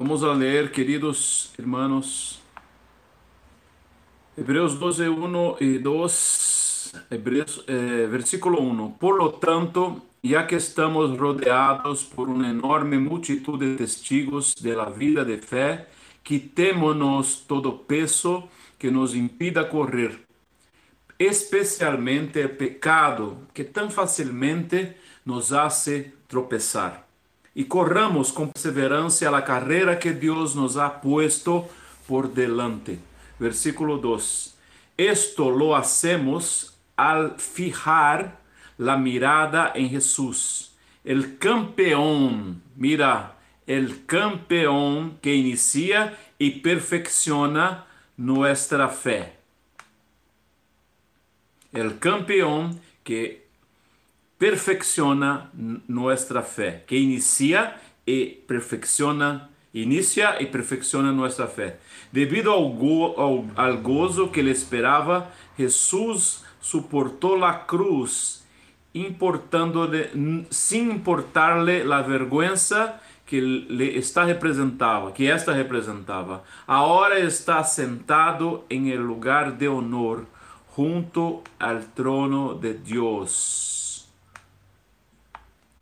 Vamos a leer, queridos hermanos, Hebreos 12, 1 y 2, Hebreos, eh, versículo 1. Por lo tanto, ya que estamos rodeados por una enorme multitud de testigos de la vida de fe, quitémonos todo peso que nos impida correr, especialmente el pecado que tan fácilmente nos hace tropezar. Y corramos con perseverancia la carrera que Dios nos ha puesto por delante. Versículo 2. Esto lo hacemos al fijar la mirada en Jesús, el campeón, mira, el campeón que inicia y perfecciona nuestra fe. El campeón que perfecciona nuestra fe, que inicia y perfecciona, inicia y perfecciona nuestra fe. Debido al, go, al, al gozo que le esperaba, Jesús soportó la cruz, sin importarle la vergüenza que le está representaba, que esta representaba. Ahora está sentado en el lugar de honor junto al trono de Dios.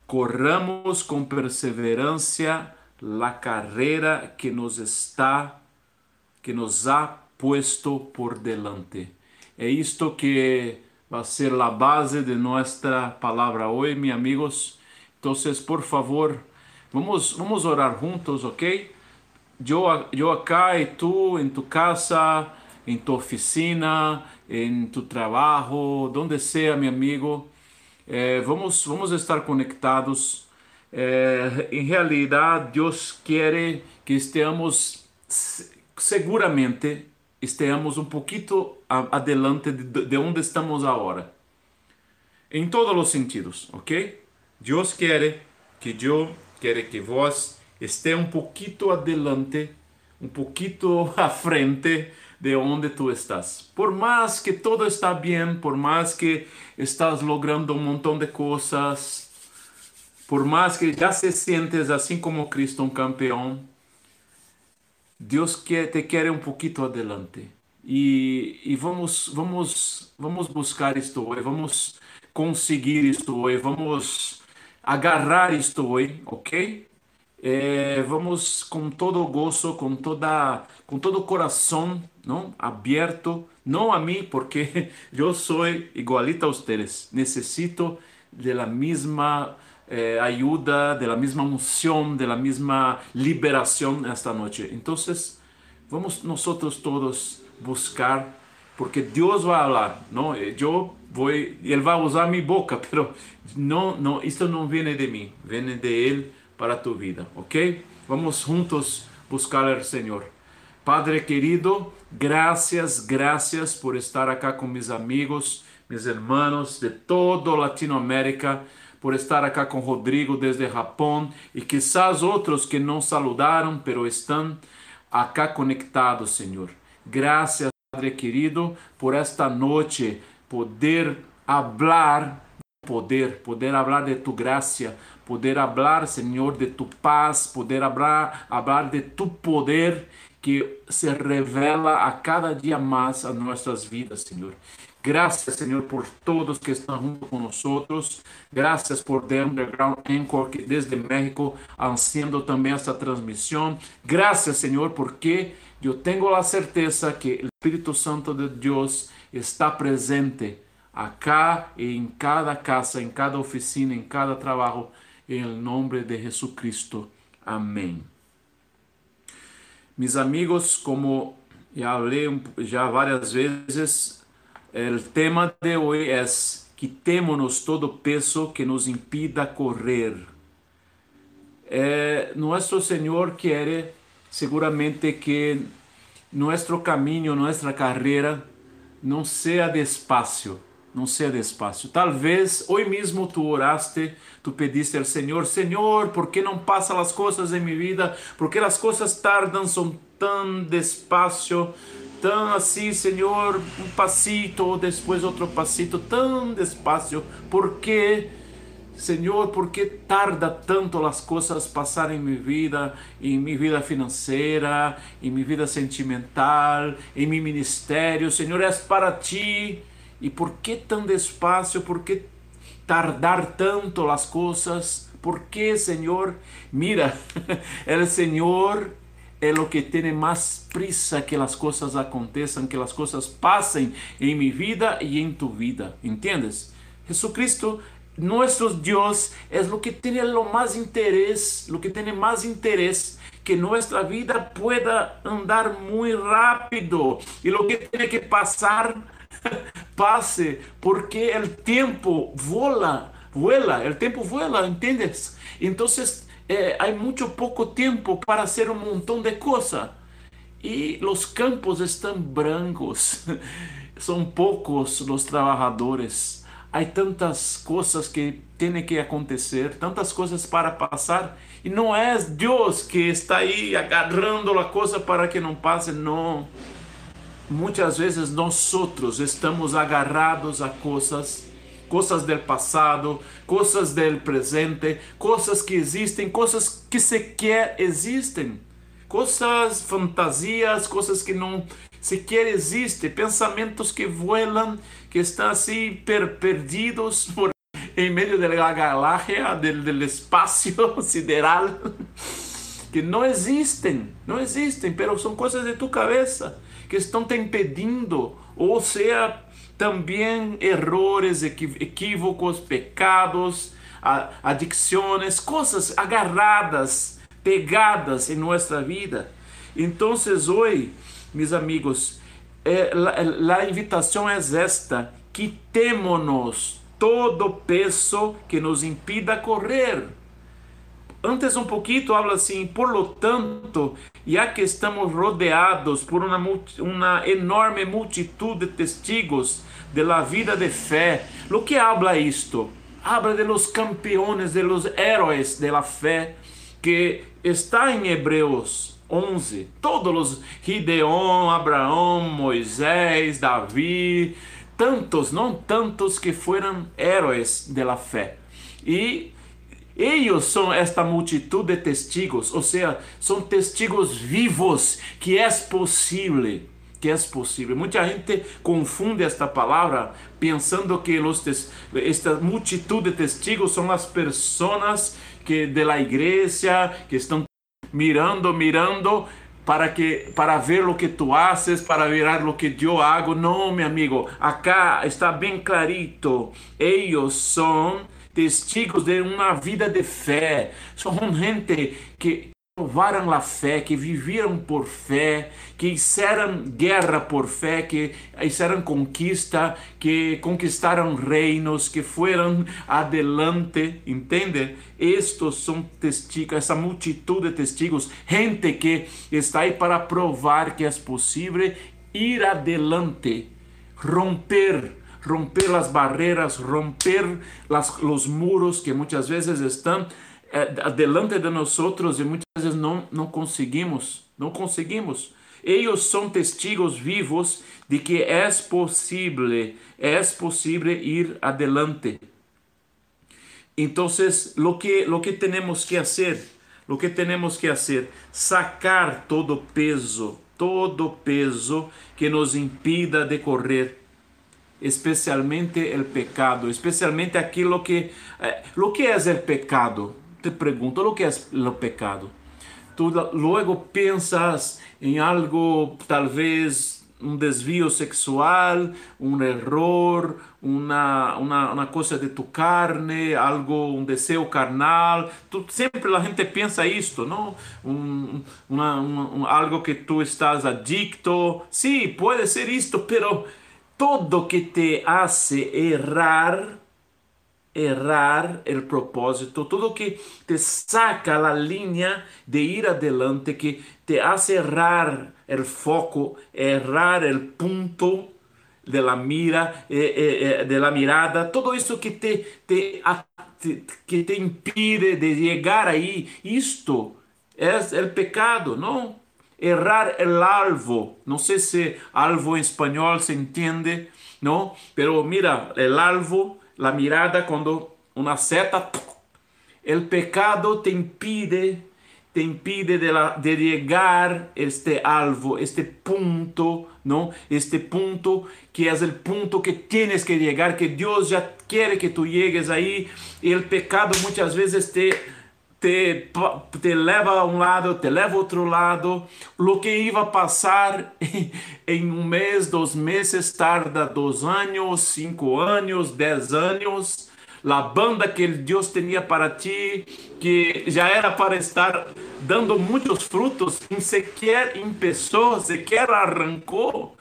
Corramos com perseverança la carreira que nos está, que nos ha puesto por delante. É isto que vai ser a base de nossa palavra hoje, meus amigos. Então, por favor, vamos, vamos orar juntos, ok? Eu, eu acá e tu em tu casa, em tu oficina, em tu trabalho, donde seja, meu amigo. Eh, vamos, vamos estar conectados. Eh, em realidade, Deus quer que estejamos seguramente estejamos um pouquinho adelante de, de onde estamos agora. Em todos os sentidos, ok? Deus quer que eu, quer que vós esteja um pouquinho adelante, um pouquinho à frente de onde tu estás. Por mais que todo está bem, por mais que estás logrando um montão de coisas, por mais que já se sientes assim como Cristo um campeão, Deus quer, te quer um pouquinho adelante. E, e vamos, vamos, vamos buscar isto hoje, vamos conseguir isto hoje, vamos agarrar isto hoje, ok? É, vamos com todo gozo, com toda, com todo coração, não, aberto, não a mim, porque eu sou igualita a vocês. Necessito de la mesma eh, ajuda, de la mesma unção, de la mesma liberação esta noite. Então, vamos nós todos buscar, porque Deus vai falar, não? Eu vou, ele vai usar minha boca, pero não, não, isto não vem de mim, vem de ele para a tua vida, ok? Vamos juntos buscar o Senhor. Padre querido, gracias, gracias por estar acá con mis amigos, mis hermanos de toda Latinoamérica, por estar acá con Rodrigo desde Japón y quizás otros que no saludaron, pero están acá conectados, Señor. Gracias, Padre querido, por esta noche poder hablar, poder, poder hablar de tu gracia, poder hablar, Señor, de tu paz, poder hablar, hablar de tu poder que se revela a cada dia mais a nossas vidas, Senhor. Graças, Senhor, por todos que estão junto com nós. Graças por The Underground Anchor, que desde México haciendo também esta transmissão. Graças, Senhor, porque eu tenho a certeza que o Espírito Santo de Deus está presente acá e em cada casa, em cada oficina, em cada trabalho, em nome de Jesus Cristo. Amém. Mis amigos, como ya hablé ya varias veces, el tema de hoy es quitémonos todo peso que nos impida correr. Eh, nuestro Señor quiere seguramente que nuestro camino, nuestra carrera não sea despacio, não sea despacio. Talvez hoje mesmo tu oraste, tu pediste ao Senhor, Senhor, ¿por que não passam as coisas em minha vida? ¿Por que as coisas tardam, são tão despacio? Tão assim, Senhor, um passito, depois outro passito, tão despacio. ¿Por que Senhor, por que tarda tanto as coisas passar em minha vida, em minha vida financeira, em minha vida sentimental, em meu ministério? Senhor, é para ti. E por que tão despacio? Por que tardar tanto as coisas? Por que, Senhor? Mira, o Senhor é o que tem mais prisa que as coisas aconteçam, que as coisas passem em minha vida e em tu vida. Entendes? Jesucristo nuestro Dios es lo que tiene lo más interés, lo que tiene más interés que nuestra vida pueda andar muy rápido y lo que tiene que pasar pase porque el tiempo vuela, vuela, el tiempo vuela, ¿entiendes? Entonces eh, hay mucho poco tiempo para hacer un montón de cosas y los campos están brancos, son pocos los trabajadores há tantas coisas que têm que acontecer, tantas coisas para passar, e não é Deus que está aí agarrando a coisa para que não passe, não. Muitas vezes nós outros estamos agarrados a coisas, coisas do passado, coisas do presente, coisas que existem, coisas que sequer existem, coisas fantasias, coisas que não sequer existem, pensamentos que voam que estão assim per perdidos por em meio da galáxia, do, do espaço sideral, que não existem, não existem, mas são coisas de tu cabeça que estão te impedindo, ou seja, também errores, equívocos, pecados, adicções, coisas agarradas, pegadas em nossa vida. Então, hoje, meus amigos, eh, la, invitação é esta: quitemos todo peso que nos impida correr. Antes um pouquinho habla assim, por lo tanto, já que estamos rodeados por uma, uma enorme multitud de testigos de la vida de fé, lo que habla isto? Habla de los campeones, de los héroes de la fé, que está em Hebreus 11. Todos os Gideon, Abraão, Moisés, Davi, tantos, não tantos que foram heróis da fé. E eles são esta multitud de testigos, ou seja, são testigos vivos que é possível, que é possível. Muita gente confunde esta palavra pensando que los esta multitud de testigos são as pessoas que de la igreja que estão mirando, mirando para que para ver o que tu haces, para ver o que eu hago. Não, meu amigo, acá está bem clarito. Eles são testigos de uma vida de fé. São gente que provaram a fé, que viveram por fé, que fizeram guerra por fé, que fizeram conquista, que conquistaram reinos, que foram adelante, entende? Estes são testigos, essa multitud de testigos, gente que está aí para provar que é possível ir adelante, romper romper as barreiras, romper las, os muros que muitas vezes estão é, delante de nós e muitas vezes não, não conseguimos, não conseguimos. Eles são testigos vivos de que é possível, é possível ir adelante. Então, lo que lo que temos que fazer, lo que temos que fazer, sacar todo o peso, todo o peso que nos impida de correr, especialmente o pecado, especialmente aquilo que, eh, lo que é o pecado te pergunto o que é o pecado. Tu logo pensas em algo, talvez um desvio sexual, um erro, uma, uma, uma coisa de tu carne, algo, um desejo carnal. Tu, sempre a gente pensa isto, não? Um, uma, um, algo que tu estás adicto. Sim, pode ser isto, pero todo que te hace errar errar el propósito, todo que te saca la línea de ir adelante, que te hace errar el foco, errar el punto de la mira, eh, eh, eh, de la mirada, todo isso que te, te, que te impide de llegar ahí, isto es el pecado, ¿no? Errar el alvo, no sé si alvo en español se entiende, ¿no? Pero mira, el alvo la mirada quando una seta. El pecado te impide, te impide de, la, de llegar este alvo, este punto, ¿no? Este punto que es el punto que tienes que llegar, que Dios ya quiere que tú llegues ahí. Y el pecado muchas veces te te, te leva a um lado, te leva a outro lado. O que ia passar em um mês, dois meses, tarda dois anos, cinco anos, dez anos. A banda que Deus tinha para ti, que já era para estar dando muitos frutos, em sequer em pessoas, sequer arrancou.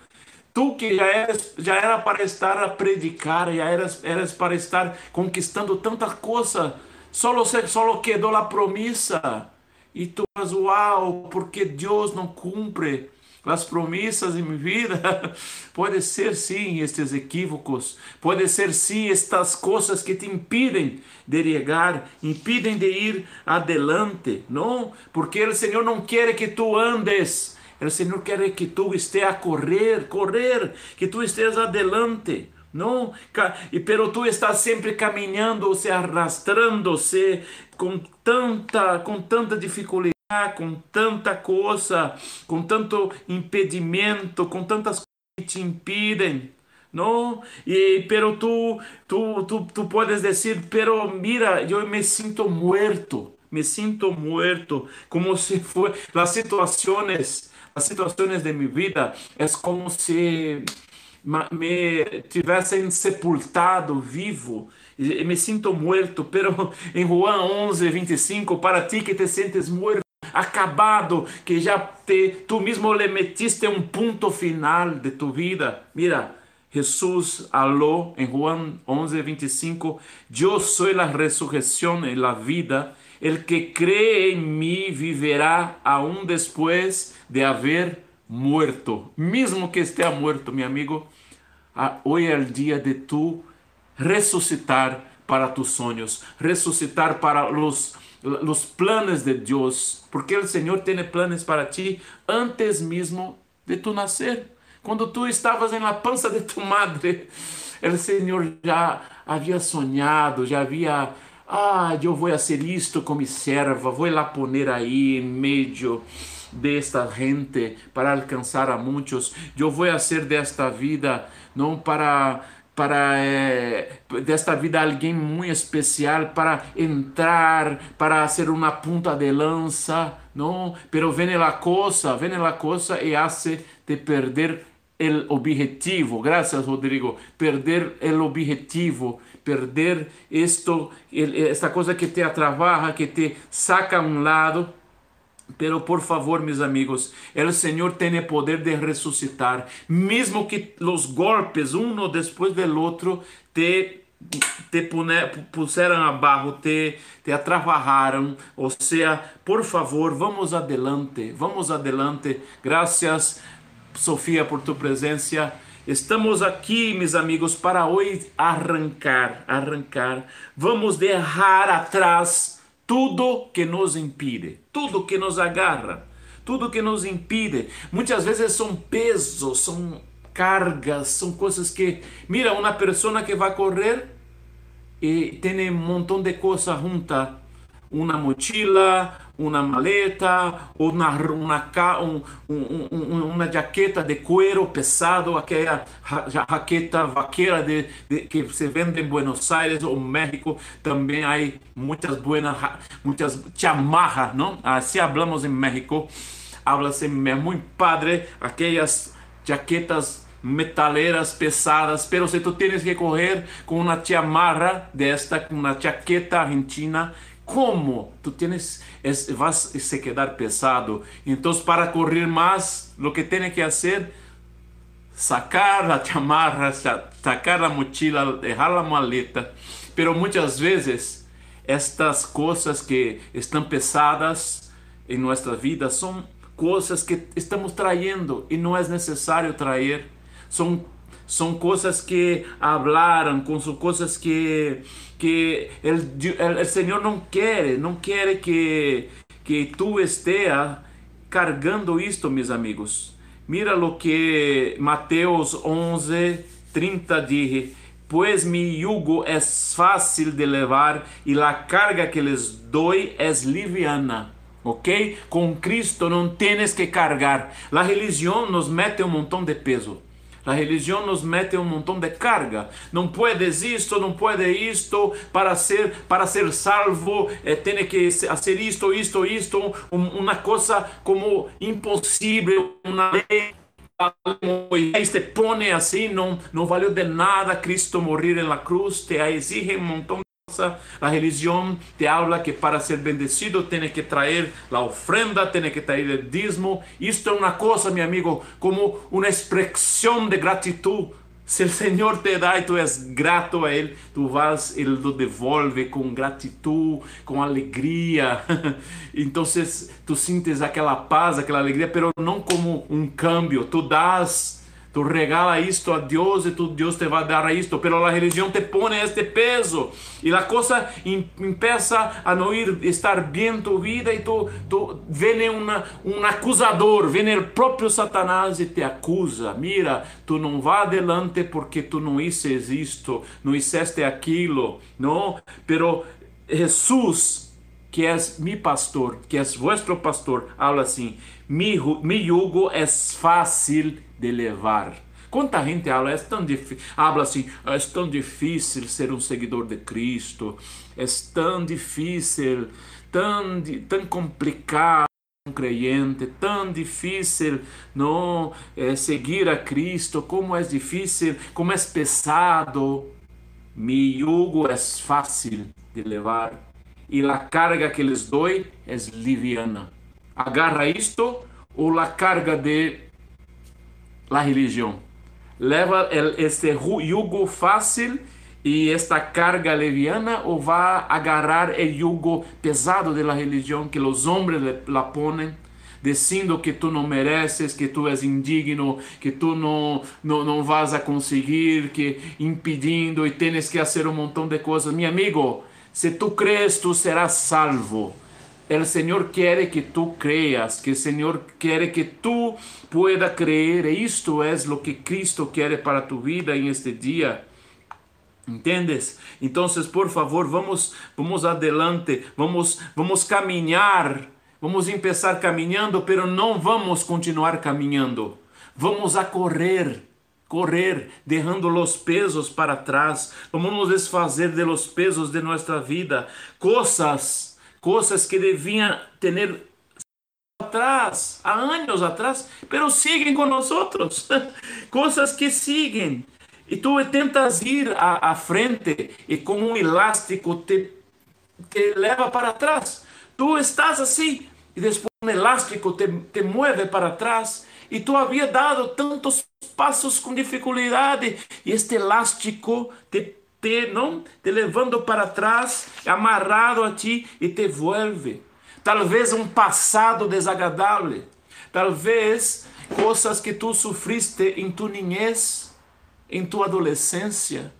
Tu que já, eras, já era para estar a predicar, já eras, eras para estar conquistando tanta coisa Solo, solo quedó la promesa. Y tú vas, wow, porque Dios no cumple as promessas em minha vida. Pode ser sim estes equívocos, pode ser sim estas coisas que te impedem de chegar, impedem de ir adelante, não? Porque o Senhor não quer que tu andes, o Senhor quer que tu esteja a correr, correr, que tu estejas adelante. Não, e pero tu estás sempre caminhando, se arrastrando, se com tanta, com tanta dificuldade, com tanta coisa, com tanto impedimento, com tantas coisas que te impedem. não? E pero tu, tu, tu, tu puedes dizer, pero mira, eu me sinto muerto, me sinto muerto, como se foi as situações, as situações de minha vida, é como se me tivessem sepultado vivo, me sinto muerto, pero em Juan 11, 25, para ti que te sientes muerto, acabado, que já te, tu mesmo le metiste um ponto final de tu vida. Mira, Jesús habló en Juan 11, 25, yo soy la resurrección y la vida, el que cree en mí viverá aún después de haber muerto, mesmo que esteja muerto, meu amigo, hoje é o dia de tu ressuscitar para tus sonhos, ressuscitar para os los planos de Deus, porque o Senhor tem planos para ti antes mesmo de tu nascer. Quando tu estavas la pança de tu madre, o Senhor já havia sonhado, já havia, ah, eu vou ser isto como serva, vou lá poner aí em meio de esta gente para alcançar a muitos. Eu vou ser desta vida não para para eh, desta vida alguém muito especial para entrar para ser uma punta de lança não pero vem a coisa vem a coisa e hace de perder o objetivo. Graças Rodrigo. Perder o objetivo perder esto esta coisa que te atrabaja que te saca a um lado Pero por favor, meus amigos, o Senhor tem poder de ressuscitar, mesmo que os golpes, um depois do outro, te te puseram abaixo, te, te atravaram. Ou seja, por favor, vamos adelante, vamos adelante. Graças, Sofia, por tu presença. Estamos aqui, meus amigos, para hoje arrancar, arrancar. Vamos deixar atrás tudo que nos impide, tudo que nos agarra, tudo que nos impide. Muitas vezes são pesos, são cargas, são coisas que. Mira, uma pessoa que vai correr e tem um montão de coisas junta, uma mochila, uma maleta, uma, uma, um, um, uma jaqueta de cuero pesado, aquela jaqueta vaqueira de, de, que se vende em Buenos Aires ou México, também há muitas buenas, muitas chamarras, não? Assim hablamos em México, habla-se muito padre, aquelas jaquetas metaleras pesadas, pero se tu tienes que correr com uma chamarra desta, com uma jaqueta argentina, como tu tienes, es, vas se quedar pesado. Entonces, para correr más, lo que tiene que hacer, sacar la chamarra, sacar la mochila, dejar la maleta. Pero muchas veces, estas cosas que están pesadas en nuestra vida son cosas que estamos trayendo y no es necesario traer. Son são coisas que hablaram, são coisas que que o Senhor não quer, não quer que que tu esteja cargando isto, meus amigos. Mira lo que Mateus 11, 30 diz: pues mi yugo es fácil de levar y la carga que les doy es liviana. ¿Ok? Com Cristo não tienes que cargar. A religião nos mete um montão de peso. A religião nos mete um montão de carga. Não puedes isto, não pode isto para ser para ser salvo. Eh, tem que fazer isto, isto, isto. Um, uma coisa como impossível, uma lei Moisés te pone assim, não, não valeu de nada Cristo morrer na cruz, te exige um montão A religião te habla que para ser bendecido tem que trazer a ofrenda, tem que trazer o dízimo. Isto é uma coisa, meu amigo, como uma expressão de gratidão se o Senhor te dá e tu és grato a Ele, tu vas, Ele lo devolve com gratidão, com alegria. Então, tu sintes aquela paz, aquela alegria, pero não como um câmbio. Tu das Tu regala isto a Deus e tu, Deus te vai dar isto, pero a religião te põe este peso e a coisa empieza a não ir estar bem tu vida e tu, vem uma, um acusador, vem o próprio Satanás e te acusa. Mira, tu não vá adelante porque tu não hiciste isto, não hiciste aquilo, não? Pero Jesus, que é mi pastor, que é vuestro pastor, habla assim: mi, mi yugo é fácil de levar. Quanta gente habla, é tão difícil, habla assim, é tão difícil ser um seguidor de Cristo, é tão difícil, tão, tão complicado um creyente, tão difícil não é, seguir a Cristo, como é difícil, como é pesado. Mi yugo é fácil de levar e a carga que les dou é liviana. Agarra isto ou a carga de la religião. Leva este yugo fácil e esta carga leviana ou vai agarrar o yugo pesado de la religião que os homens la ponen dizendo que tu não mereces, que tu és indigno, que tu não, não, não vas a conseguir, que impedindo e tens que fazer um montão de coisas. Meu amigo, se tu crees, tu serás salvo. El Señor quiere que tú creas, que el Señor quiere que tú puedas creer. Esto es lo que Cristo quiere para tu vida en este día. ¿Entendes? Entonces, por favor, vamos, vamos adelante, vamos, vamos caminhar, vamos empezar caminhando, pero não vamos continuar caminhando. Vamos a correr, correr, derrando os pesos para trás. Vamos nos desfazer de los pesos de nossa vida, coisas coisas que deviam ter atrás, há anos atrás, pero siguen com nós outros, coisas que siguen. E tu tentas ir à, à frente e com um elástico te, te leva para trás. Tu estás assim e depois um elástico te, te move para trás e tu havia dado tantos passos com dificuldade e este elástico te te, não, te levando para trás, amarrado a ti e te vuelve. Talvez um passado desagradável, talvez coisas que tu sofriste em tu niñez, em tua adolescência,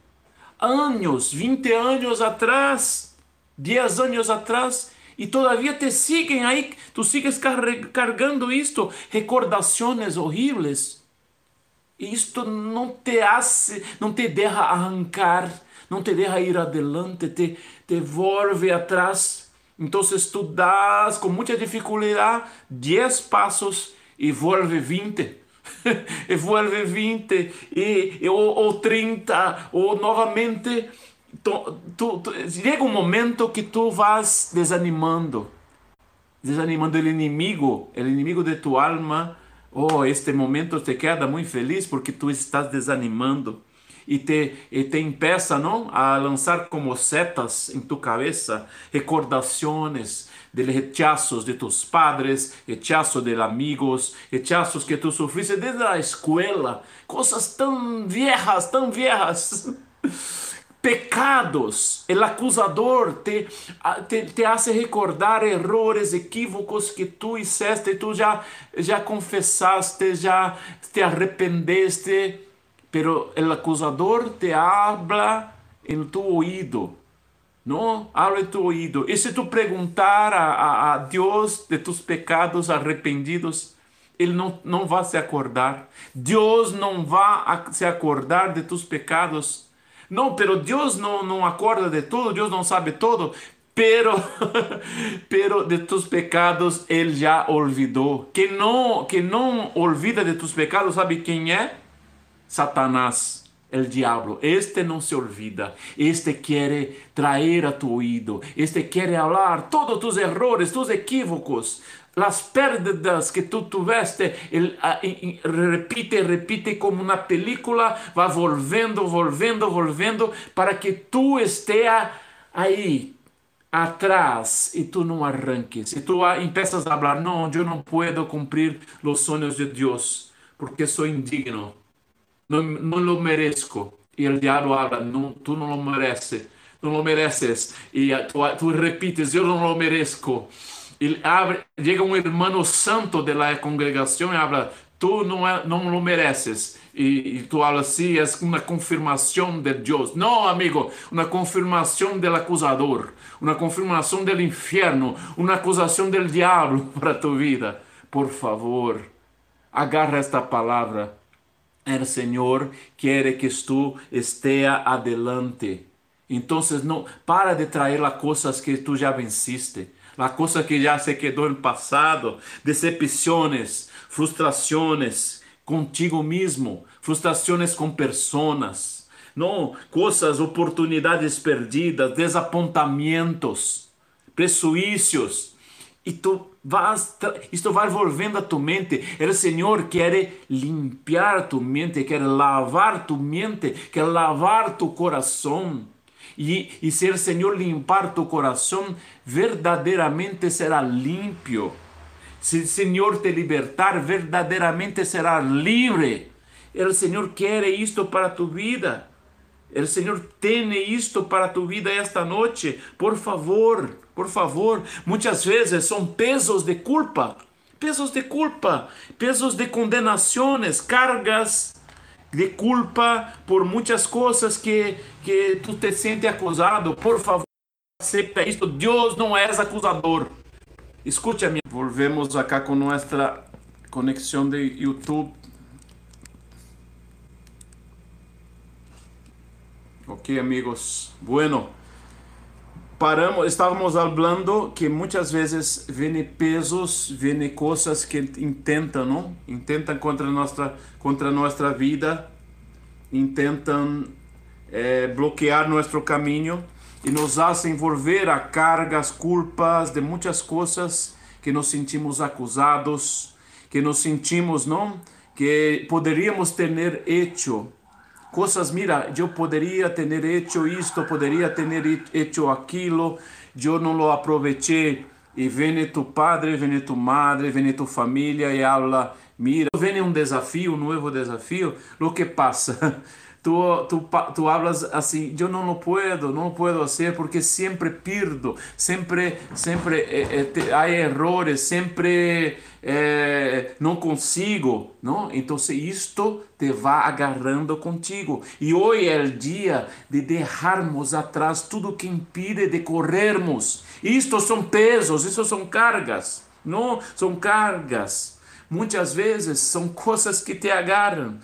anos, 20 anos atrás, 10 anos atrás, e todavia te siguen aí, tu sigues carregando isto, recordações horríveis. Isto não te hace, não te deixa arrancar não te deixa ir adelante, te, te volve atrás. Então tu das com muita dificuldade 10 passos e volve 20. e volve 20 e, e, ou, ou 30 ou novamente tu, tu, tu, chega um momento que tu vas desanimando desanimando o inimigo o inimigo de tu alma. Oh este momento te queda muito feliz porque tu estás desanimando e te, e te impeça não, a lançar como setas em tu cabeça recordações de rechazos de tus padres, rechazos de amigos, rechazos que tu sofriste desde a escola, coisas tão viejas, tão viejas. pecados. O acusador te, te, te hace recordar errores, equívocos que tu hiciste, tu já, já confessaste, já te arrependeste pero el acusador te habla en tu oído, ¿no? Habla en tu oído. Y si tú preguntar a, a, a Dios de tus pecados arrependidos, Ele não, não vai se acordar. Deus não vai se acordar de tus pecados. No, pero Dios no, no acorda de todo, Dios no sabe todo, pero, pero de tus pecados Él ya olvidó. Que no, que no olvida de tus pecados, ¿sabe quién es? Satanás. El diablo, este no se olvida, este quiere traer a tu oído, este quiere hablar todos tus errores, tus equívocos, las pérdidas que tú tuviste, él, repite, repite como una película, va volviendo, volviendo, volviendo, para que tú estés ahí atrás y tú no arranques. Y tú empiezas a hablar, no, yo no puedo cumplir los sueños de Dios porque soy indigno, no, no lo merezco. Y el diablo habla, no, tú no lo mereces, no lo mereces. Tú, tú repites, yo no lo merezco. Ele abre, chega um irmão santo da congregação e habla, tu não, é, não lo mereces. E, e tu hablas assim, é uma confirmação de Deus. Não, amigo, uma confirmação do acusador, uma confirmação do inferno, uma acusação do diabo para tu vida. Por favor, agarra esta palavra. El Senhor quer que tu esteja adelante. Então, não para de trazer las coisas que tu já venciste la cosa que ya se quedó en pasado, decepciones, frustraciones contigo mismo, frustraciones con personas, no, cosas, oportunidades perdidas, desapontamientos, prejuicios. E tu vas, isto vai envolvendo a tu mente. Senhor quer limpar tu mente, quer lavar tu mente, quer lavar tu coração. E se o Senhor limpar tu coração, verdadeiramente será limpio. Se o Senhor te libertar, verdadeiramente será livre. O Senhor quer isto para tu vida. O Senhor tem isto para tu vida esta noite. Por favor, por favor. Muitas vezes são pesos de culpa, pesos de culpa, pesos de condenações, cargas de culpa por muitas coisas que, que tu te sente acusado. Por favor, acepta isto. Deus não é acusador. Escute-me. Volvemos acá com nossa conexão de YouTube. Ok, amigos. Bueno, paramos, estávamos falando que muitas vezes vêm pesos, vêm coisas que intentam, não? Intentam contra nossa contra nossa vida, intentam eh, bloquear nosso caminho e nos fazem envolver a cargas, culpas de muitas coisas que nos sentimos acusados, que nos sentimos, não? Que poderíamos ter hecho coisas, mira, eu poderia ter hecho isto, poderia ter hecho aquilo, eu não lo aproveitei. E vem tu padre, vem tu madre, vem tu família e habla, mira, vem um desafio, um novo desafio, o que passa? Tu, tu, tu hablas assim, eu não lo puedo, não puedo fazer porque sempre perdo, sempre, sempre eh, eh, te, há errores, sempre eh, não consigo, não? Então isto te vai agarrando contigo. E hoje é o dia de deixarmos atrás tudo que impide de corrermos. Isto são pesos, isso são cargas, não? São cargas. Muitas vezes são coisas que te agarram.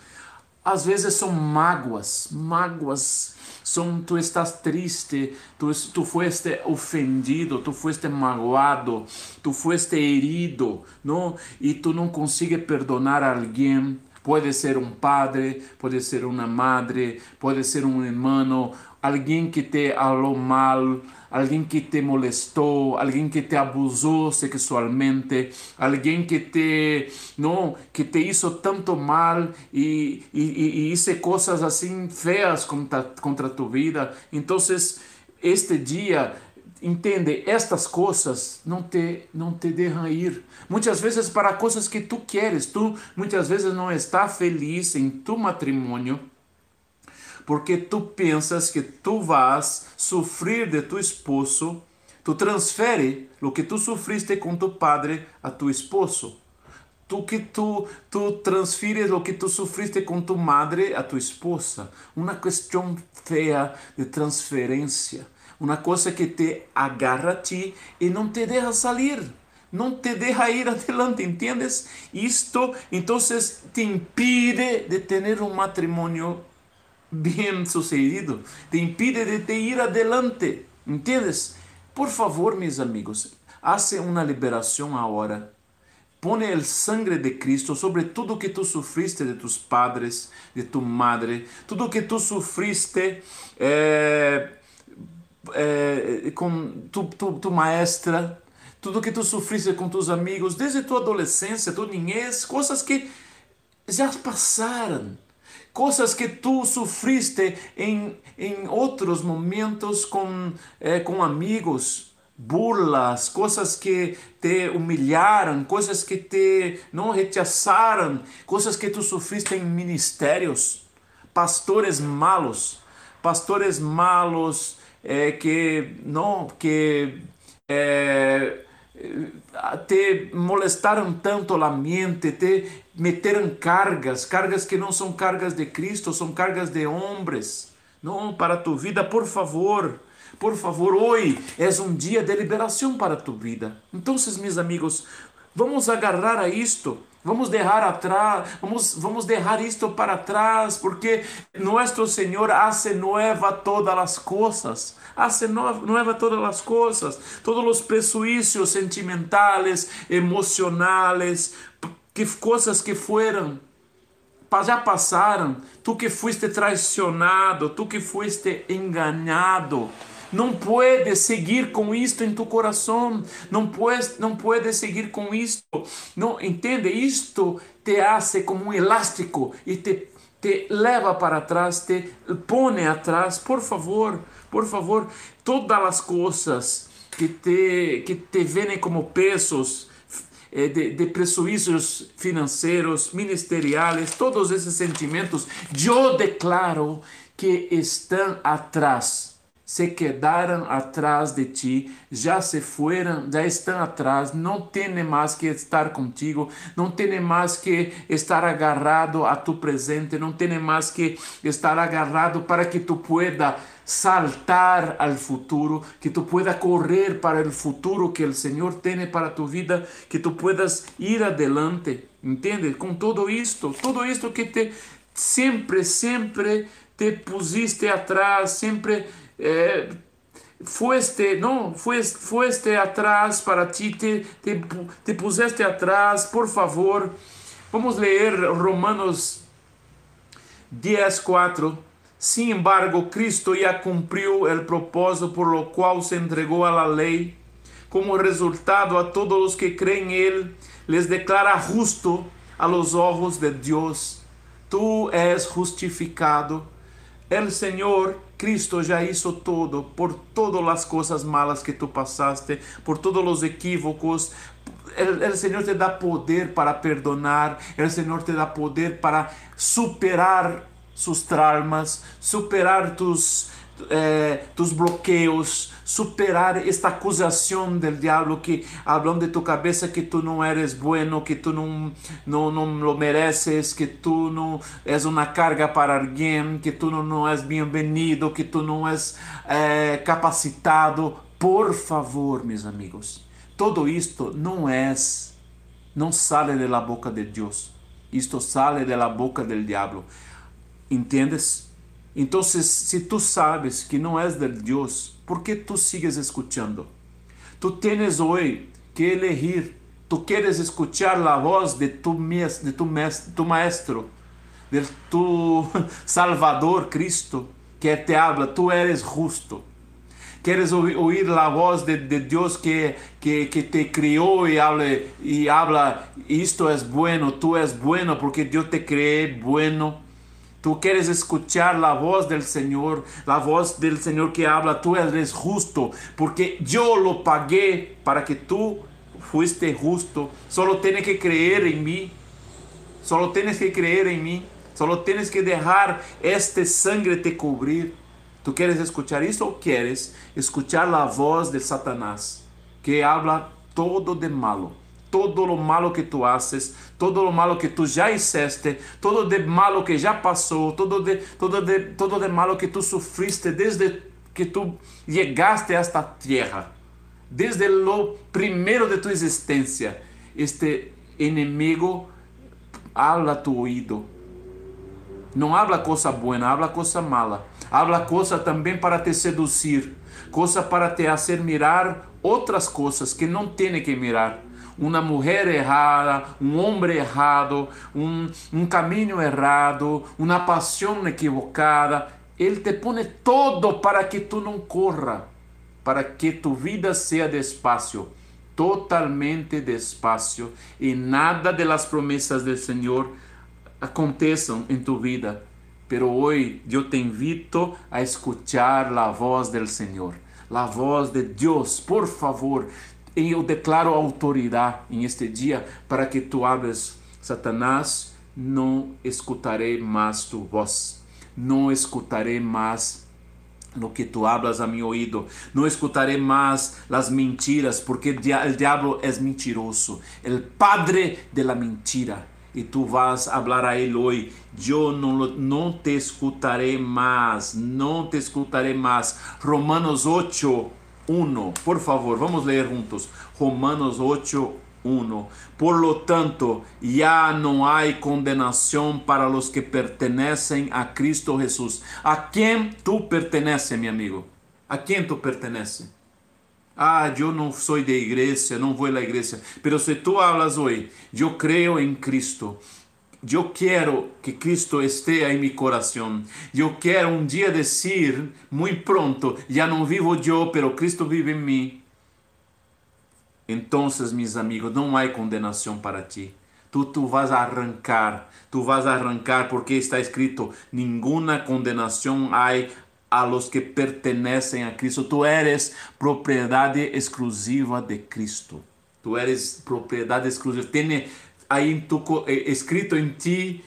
Às vezes são mágoas, mágoas. São, tu estás triste, tu, tu fueste ofendido, tu fueste magoado, tu fueste herido, não? E tu não consegues perdonar alguém. Pode ser um padre, pode ser uma madre, pode ser um irmão, alguém que te falou mal, alguém que te molestou, alguém que te abusou sexualmente, alguém que te não que te hizo tanto mal e, e, e, e coisas assim feias contra, contra tu vida. Então, este dia entende estas coisas não te não te deixam ir muitas vezes para coisas que tu queres tu muitas vezes não está feliz em tu matrimônio porque tu pensas que tu vas sofrer de tu esposo, tu transfere o que tu sofriste com tu padre a tu esposo. Tu que tu, tu transfires o que tu sofriste com tu madre a tu esposa. Uma questão feia de transferência. Uma coisa que te agarra a ti e não te deixa sair. Não te deixa ir adelante, entendes? Isto, então, te impide de ter um matrimônio bem sucedido, te impide de te ir adelante, ¿entiendes? Por favor, mis amigos, hace uma liberação agora. Pone el sangre de Cristo sobre tudo que tu sufriste de tus padres, de tu madre, tudo que tu sufriste eh, eh, com tu, tu, tu maestra, tudo que tu sofriste com tus amigos, desde tua adolescência, tua niñez, coisas que já passaram, coisas que tu sofriste em, em outros momentos com, eh, com amigos, burlas, coisas que te humilharam, coisas que te não rechaçaram, coisas que tu sofriste em ministérios, pastores malos, pastores malos eh, que não que eh, te molestaram tanto a mente, te meteram cargas, cargas que não são cargas de Cristo, são cargas de homens. Não, para tu vida, por favor, por favor, hoje é um dia de liberação para tu vida. Então, meus amigos, vamos agarrar a isto. Vamos deixar atrás, vamos, vamos deixar isto para trás, porque nosso Senhor hace nueva todas as coisas hace nueva todas las cosas, todos los prejuicios sentimentales, emocionales, que cosas que fueron já passaram, tu que fuiste traicionado, tu que fuiste enganado, não puedes seguir com isto em tu coração, não puedes, não puedes seguir com isto, não entende? Isto te hace como um elástico e te, te leva para trás, te pone atrás, por favor, por favor, todas as coisas que te, que te vêm como pesos eh, de, de prejuízos financeiros, ministeriais, todos esses sentimentos, eu declaro que estão atrás se quedaram atrás de ti, já se foram, já estão atrás, não tem mais que estar contigo, não tem mais que estar agarrado a tu presente, não tem mais que estar agarrado para que tu pueda saltar al futuro, que tu puedas correr para el futuro que el Señor tiene para tu vida, que tu puedas ir adelante, ¿entiendes? Con todo esto, todo esto que te siempre, siempre te pusiste atrás, siempre eh, fuiste, no, fuiste, fuiste atrás para ti, te, te, te pusiste atrás, por favor, vamos leer Romanos 10, 4. Sin embargo, Cristo ya cumpriu o propósito por lo qual se entregou a la lei. Como resultado, a todos os que creem em Ele, les declara justo a los ojos de Deus. Tu és justificado. El Senhor Cristo já hizo todo por todas as coisas malas que tu passaste, por todos os equívocos. El, el Senhor te dá poder para perdonar, el Senhor te dá poder para superar sus traumas, superar tus, eh, tus bloqueos, superar esta acusação del diablo que hablan de tu cabeça que tu não eres bueno, que tu não, não, não lo mereces, que tu não és uma carga para alguém, que tu não, és bem-vindo, que tu não és eh, capacitado. Por favor, meus amigos, todo isto não é, não sale de la boca de Deus. Isto sale de la boca del diablo. ¿Entiendes? Entonces, si tú sabes que no es del Dios, ¿por qué tú sigues escuchando? Tú tienes hoy que elegir. Tú quieres escuchar la voz de tu, de tu, maestro, de tu Salvador Cristo, que te habla. Tú eres justo. Quieres oír la voz de, de Dios que, te crió y habla, y habla, esto es bueno, tú es bueno porque Dios te cree bueno. Tú quieres escuchar la voz del Señor, la voz del Señor que habla, tú eres justo, porque yo lo pagué para que tú fuiste justo. Solo tienes que creer en mí. Solo tienes que creer en mí. Solo tienes que dejar este sangre te cubrir. ¿Tú quieres escuchar eso o quieres escuchar la voz de Satanás que habla todo de malo? Todo lo malo que tu haces, todo lo malo que tu já hiciste, todo de malo que já passou, todo de, todo de, todo de malo que tu sufriste desde que tu llegaste a esta tierra, desde lo primeiro de tu existência, este inimigo habla a tu oído Não habla coisa boa, habla coisa mala. Habla coisa também para te seduzir, coisa para te fazer mirar outras coisas que não tem que mirar. Uma mulher errada, um homem errado, um, um caminho errado, uma paixão equivocada. Ele te põe todo para que tu não corra, para que tu vida seja despacio, totalmente despacio, e nada de las promessas do Senhor aconteçam em tu vida. Pero hoje eu te invito a escuchar a voz do Senhor, a voz de Deus. Por favor, eu declaro autoridade em este dia para que tu abres, Satanás, não escutarei mais tu voz, não escutarei mais lo que tu hablas a mi oído. No escutaré más las mentiras, porque el diablo es mentiroso, el padre de la mentira. E tu vas hablar a ele hoje: Eu não, não te escutarei mais, não te escutarei mais. Romanos 8, 1. Por favor, vamos ler juntos. Romanos 8, 1. Por lo tanto, ya no hay condenación para los que pertenecen a Cristo Jesús. ¿A quién tú perteneces, mi amigo? ¿A quién tú perteneces? Ah, eu não sou de igreja, não vou à igreja. Pero se tu hablas hoje, eu creio em Cristo. Eu quero que Cristo esteja em meu coração. Eu quero um dia dizer, muito pronto, já não vivo eu, pero Cristo vive em mim. Então, meus amigos, não há condenação para ti. Tu, tu vas arrancar, tu vas arrancar, porque está escrito: nenhuma condenação há a los que pertenecem a Cristo. Tu eres propriedade exclusiva de Cristo. Tu eres propriedade exclusiva. Tem aí tu, eh, escrito em ti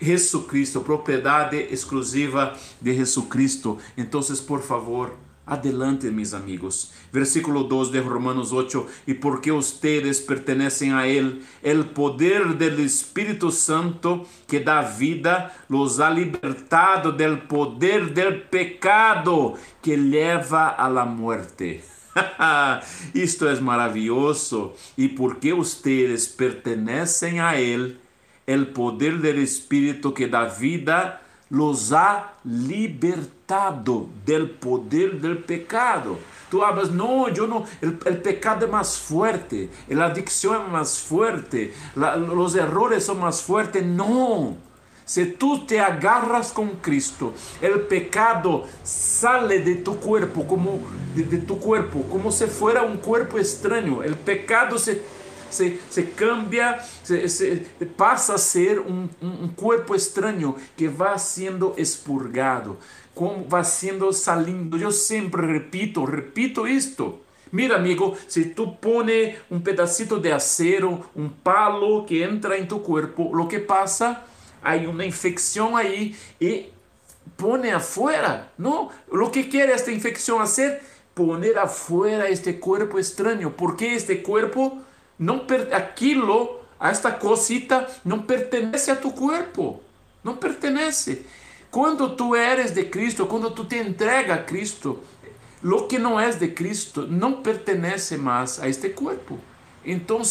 Jesucristo, propriedade exclusiva de Jesucristo. Então, por favor, Adelante, mis amigos. Versículo 2 de Romanos 8. Y porque ustedes pertenecen a Él, el poder del Espíritu Santo que da vida los ha libertado del poder del pecado que lleva a la muerte. Isto es maravilloso. Y porque ustedes pertenecen a Él, el poder del Espíritu que da vida los ha libertado del poder del pecado. Tú hablas, no, yo no, el, el pecado es más fuerte, la adicción es más fuerte, la, los errores son más fuertes. No, si tú te agarras con Cristo, el pecado sale de tu cuerpo como de, tu cuerpo como si fuera un cuerpo extraño. El pecado se se, se cambia, se, se, passa a ser um, um corpo estranho que vai sendo expurgado, como vai sendo salindo. Eu sempre repito, repito isto. Mira, amigo, se tu pone um pedacito de acero, um palo que entra em tu corpo, o que passa? Há uma infecção aí e pone afuera. Não, o que quer esta infecção fazer? Poner afuera este corpo estranho. Porque este corpo não aquilo, a esta cosita, não pertenece a tu corpo. Não pertenece. Quando tu eres de Cristo, quando tu te entrega a Cristo, lo que não é de Cristo não pertenece mais a este corpo. Então,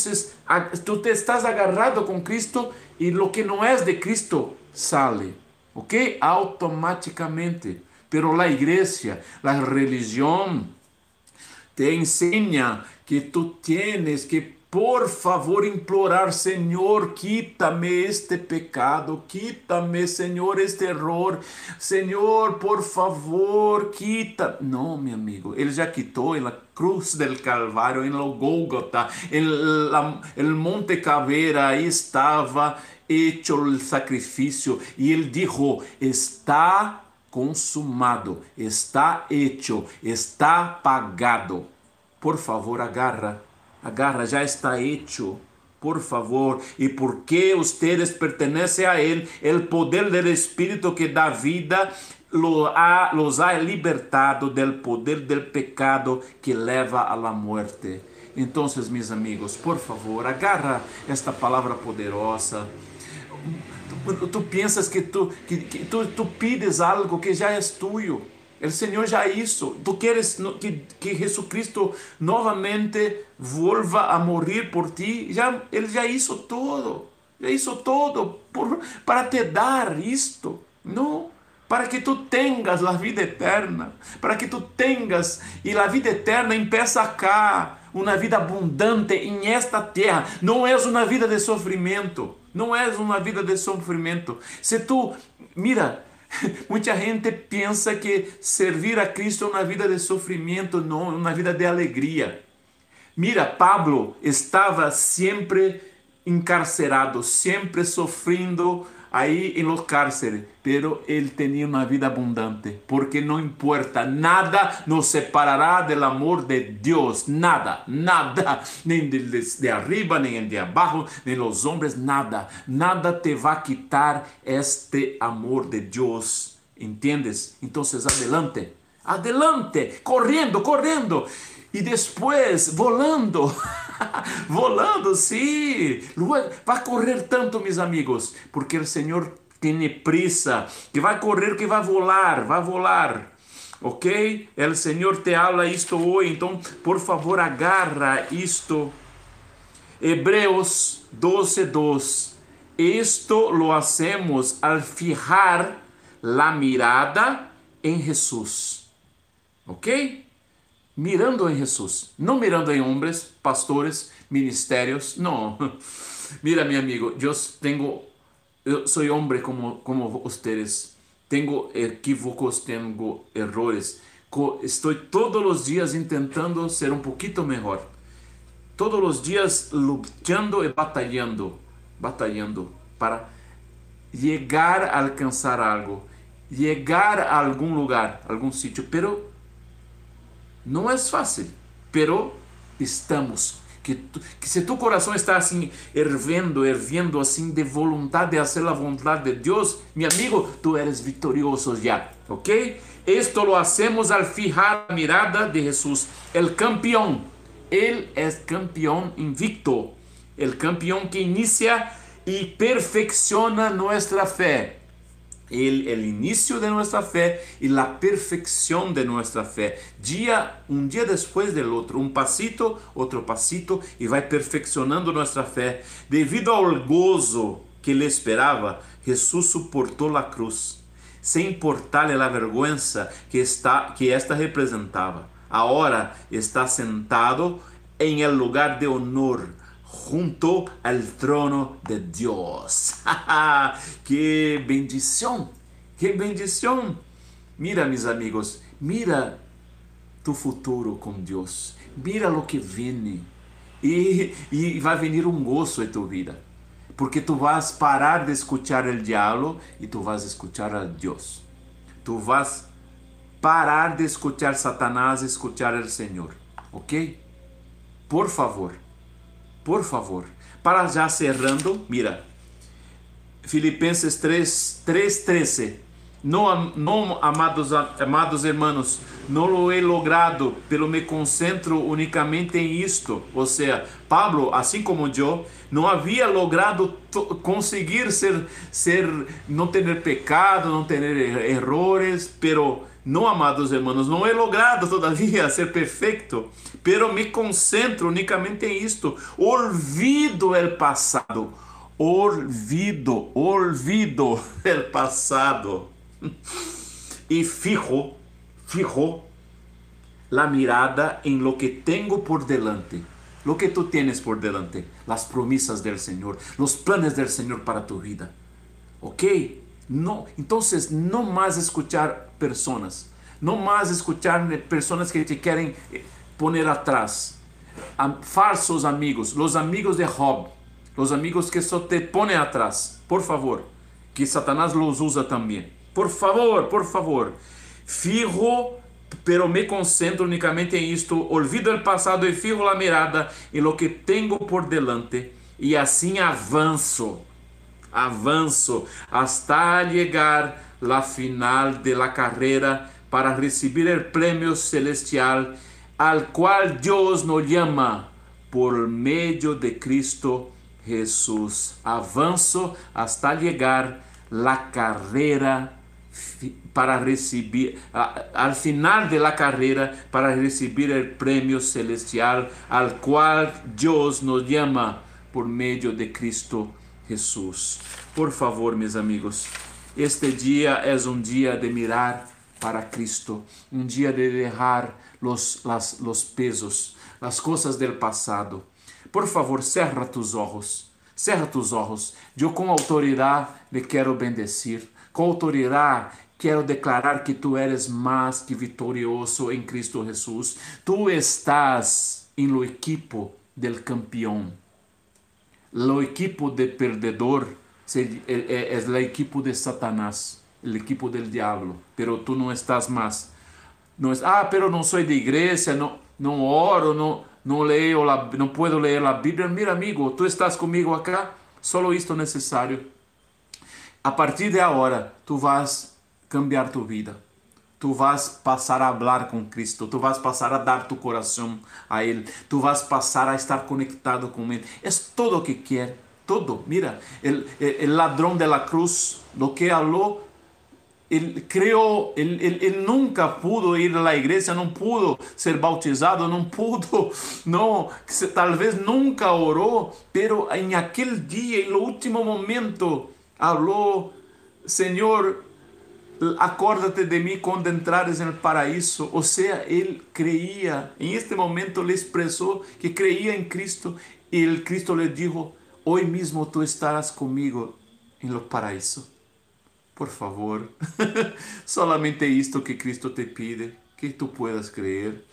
tu te estás agarrado com Cristo e lo que não é de Cristo sale, ¿ok? Automáticamente. Pero la igreja, la religión, te enseña que tu tienes que por favor, implorar, Senhor, quita-me este pecado, quita-me, Senhor, este error. Senhor, por favor, quita. Não, meu amigo, ele já quitou na cruz del Calvário, em Golgota, em Monte Caveira, aí estava hecho o sacrifício e ele disse: está consumado, está hecho, está pagado. Por favor, agarra agarra, já está hecho. Por favor, y porque ustedes pertenecen a Él, el poder del Espíritu que da vida lo los ha libertado del poder del pecado que leva a la muerte. Entonces, mis amigos, por favor, agarra esta palavra poderosa. Tu, tu pensas que tu, que, que tu, tu pides algo que já é tuyo. O Senhor já isso. Tu queres que, que Jesucristo novamente volva a morrer por ti? Já, ele já isso todo. Já hizo todo por, para te dar isto. Não para que tu tengas a vida eterna, para que tu tengas e a vida eterna empieza acá, uma vida abundante em esta terra. Não é uma vida de sofrimento, não é uma vida de sofrimento. Se tu, mira, muita gente pensa que servir a Cristo é uma vida de sofrimento, não, é uma vida de alegria. Mira, Pablo estava sempre encarcerado, sempre sofrendo ahí en los cárceles, pero él tenía una vida abundante, porque no importa, nada nos separará del amor de Dios, nada, nada, ni de, de arriba, ni el de abajo, ni los hombres, nada, nada te va a quitar este amor de Dios, ¿entiendes? Entonces, adelante, adelante, corriendo, corriendo. E depois volando, volando, sim. Vai correr tanto, meus amigos, porque o Senhor tem prisa, que vai correr, que vai volar, vai volar. Ok? O Senhor te habla isto hoje, então, por favor, agarra isto. Hebreus 12, 2. Esto lo hacemos al fijar la mirada em Jesus. Ok? Mirando em Jesus, não mirando em homens, pastores, ministérios, não. Mira, meu amigo, eu tenho, eu sou homem como como vocês, tenho equívocos, tenho errores, estou todos os dias tentando ser um pouquinho melhor, todos os dias lutando e batalhando, batalhando para chegar a alcançar algo, chegar a algum lugar, algum sítio, pero não é fácil, pero estamos. Que, tu, que se tu coração está assim, hervendo, herviendo assim de vontade de fazer a vontade de Deus, meu amigo, tu eres vitorioso já, ok? Esto lo hacemos al fijar la mirada de Jesús, el campeón. Él es campeón invicto, el campeón que inicia y perfecciona nuestra fe el, el inicio de nuestra fe y la perfección de nuestra fe. Día, un día después del otro, un pasito, otro pasito, y va perfeccionando nuestra fe. Debido al gozo que le esperaba, Jesús soportó la cruz, sem importarle la vergüenza que, está, que esta representaba. Ahora está sentado en el lugar de honor junto al trono de Dios. ¡Qué bendición! ¡Qué bendición! Mira, mis amigos, mira tu futuro com Deus. Mira lo que viene. E, e vai venir um gozo em tua vida. Porque tu vas parar de escuchar o diabo e tu vas escuchar a Deus. Tu vas parar de escuchar Satanás e escuchar o Senhor. Ok? Por favor por favor. Para já cerrando, mira, Filipenses 3, 13. Não, não, amados, amados irmãos, não lo he logrado, pelo me concentro unicamente em isto. Ou seja, Pablo, assim como eu, não havia logrado conseguir ser, ser, não ter pecado, não ter errores, pero não, amados irmãos, não he logrado todavia ser perfeito, pero me concentro unicamente em isto. Olvido o passado. Olvido, olvido o passado. E fijo, fijo la mirada em lo que tengo por delante. Lo que tú tienes por delante, las promesas del Señor, los planes del Señor para tu vida. ¿Ok? No, entonces no más escuchar personas, no más escuchar personas que te quieren eh, poner atrás. falsos amigos, los amigos de Job, los amigos que só te ponen atrás. Por favor, que Satanás los usa también. Por favor, por favor. Fijo, pero me concentro únicamente en esto. Olvido el pasado y fijo la mirada en lo que tengo por delante. E assim avanço avanço hasta llegar la final de la carrera para recibir el premio celestial al cual Dios nos llama por medio de Cristo Jesús. Avanzo hasta llegar la carrera para recibir al final de la carrera para recibir el premio celestial al cual Dios nos llama por medio de Cristo Jesús. Por favor, mis amigos, este dia é um dia de mirar para Cristo, um dia de dejar los, las, los pesos, as coisas del passado. Por favor, cerra tus ojos, cerra tus ojos. Eu com autoridade lhe quero bendecir, com autoridade quero declarar que tu eres mais que vitorioso em Cristo Jesus. Tu estás em lo equipo del campeão. Lo equipo de perdedor é o equipo de Satanás, o equipo del diablo, pero tu não estás mais. Não es, ah, pero não sou de igreja, não, não oro, não, não leio, la, não puedo ler a Bíblia. Mira, amigo, tu estás comigo acá, solo isto necessário. A partir de agora, tu vas cambiar tu vida. Tu vas passar a falar com Cristo, tu vas passar a dar tu coração a Ele, tu vas passar a estar conectado com Ele. É todo o que quer todo. Mira, el, ladrón de la cruz, lo que habló, él creó, él, nunca pudo ir a la iglesia, no pudo ser bautizado, no pudo, no, tal vez nunca oró, pero en aquel día, en el último momento, habló, Señor, acórdate de mí cuando entrares en el paraíso. O sea, él creía, en este momento le expresó que creía en Cristo y el Cristo le dijo, Hoy mismo tú estarás conmigo en lo paraíso. Por favor, solamente esto que Cristo te pide, que tú puedas creer.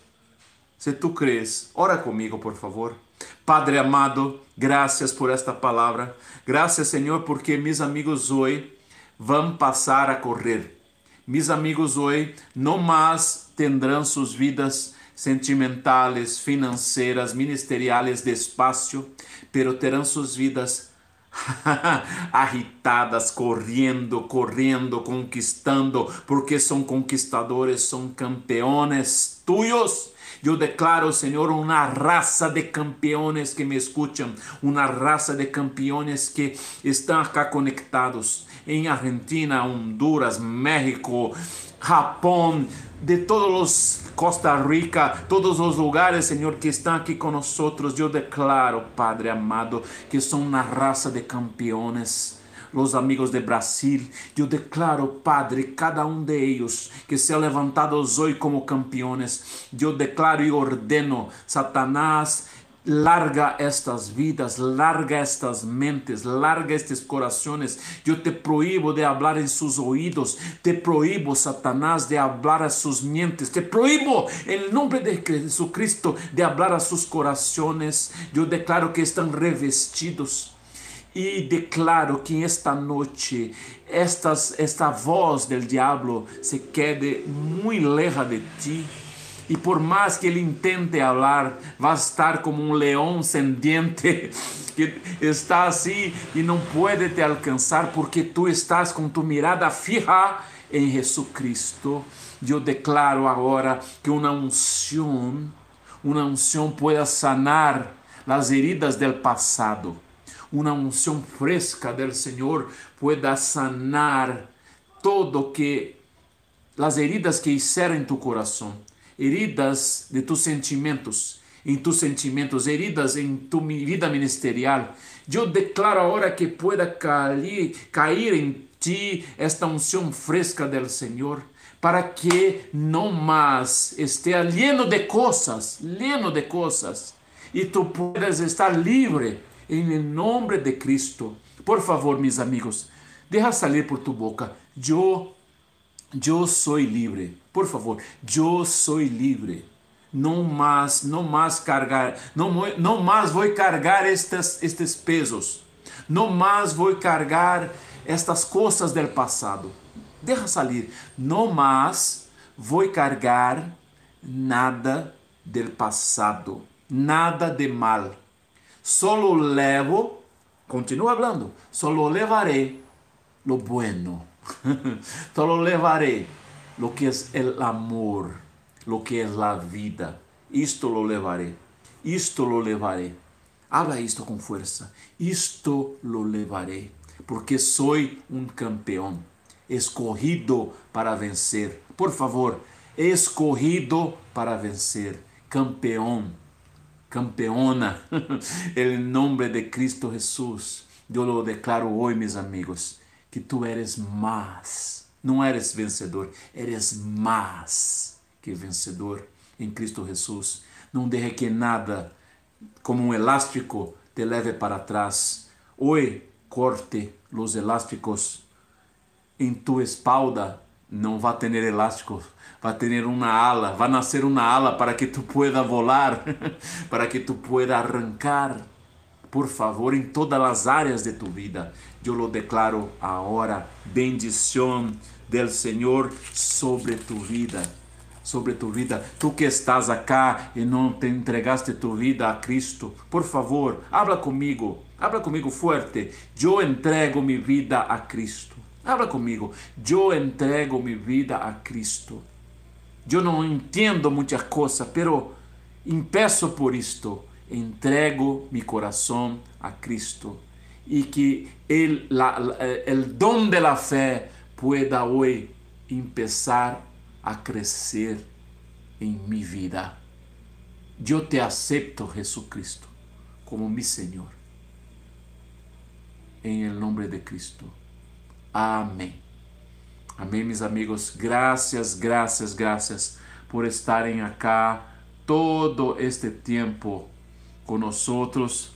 Si tú crees, ora conmigo, por favor. Padre amado, gracias por esta palavra. Gracias, Senhor, porque mis amigos hoje vão passar a correr. Mis amigos hoje não mais tendrão suas vidas sentimentales, financeiras, ministeriales despacio, pero terão suas vidas agitadas, correndo, correndo, conquistando, porque são conquistadores, são campeones tuyos. Eu declaro, Senhor, uma raça de campeones que me escutam, uma raça de campeones que estão acá conectados em Argentina, Honduras, México, Japão, de todos los Costa Rica, todos los lugares, Señor, que están aquí con nosotros. Yo declaro, Padre amado, que son una raza de campeones. Los amigos de Brasil, yo declaro, Padre, cada um de ellos que sean levantados hoy como campeones. Yo declaro y ordeno, Satanás, Larga estas vidas, larga estas mentes, larga estes corações. Eu te proíbo de hablar em seus ouvidos, te proíbo, Satanás, de hablar a suas mentes, te proíbo, em nome de Jesucristo, de hablar a seus corações. Eu declaro que estão revestidos. E declaro que esta noite estas, esta voz del diablo se quede muito lejos de ti e por mais que ele intente falar, vai estar como um leão sendiente que está assim e não pode te alcançar porque tu estás com tu mirada fija Jesus Cristo. Eu declaro agora que uma unção, uma unção pueda sanar as heridas del passado. Uma unção fresca del Senhor pueda sanar todo que as heridas que hicieron em tu coração heridas de tus sentimentos, em tus sentimentos, heridas em tu vida ministerial. Eu declaro agora que pueda cair, cair em ti esta unção fresca del Senhor, para que não mais esteja lleno de coisas, lleno de coisas, e tu puedas estar livre em nome de Cristo. Por favor, mis amigos, deja salir por tu boca. Eu, eu sou livre. Por favor, eu sou livre. Não mais, não mais cargar, não, não mais vou carregar estes, estes pesos. Não mais vou carregar estas coisas do passado. Deixa sair. Não mais vou carregar nada do passado, nada de mal. Solo levo, continua falando, solo levarei lo bueno. solo levarei lo que es el amor, lo que es la vida. Isto lo levaré, isto lo levaré. Habla isto com força. Isto lo levaré, porque soy um campeão, escorrido para vencer. Por favor, escorrido para vencer, campeão, campeona, em nome de Cristo Jesus. Eu lo declaro hoje, meus amigos, que tu eres mais. Não eres vencedor, eres mais que vencedor em Cristo Jesus. Não deixe que nada, como um elástico, te leve para trás. Hoje, corte os elásticos em tua espalda. Não vai ter elástico, vai ter uma ala, vai nascer uma ala para que tu pueda volar, para que tu pueda arrancar por favor, em todas as áreas de tu vida. Eu lo declaro agora, bendição del Senhor sobre tu vida. Sobre tu vida, tu que estás acá e não te entregaste tu vida a Cristo, por favor, habla comigo, habla comigo forte. Eu entrego minha vida a Cristo. Habla comigo, eu entrego minha vida a Cristo. Eu não entendo muitas coisas, pero impeço por isto entrego mi corazón a Cristo y que el, la, el don de la fe pueda hoy empezar a crecer en mi vida. Yo te acepto, Jesucristo, como mi Señor. En el nombre de Cristo. Amén. Amém, meus amigos. Graças, graças, graças por estarem acá todo este tempo con nosotros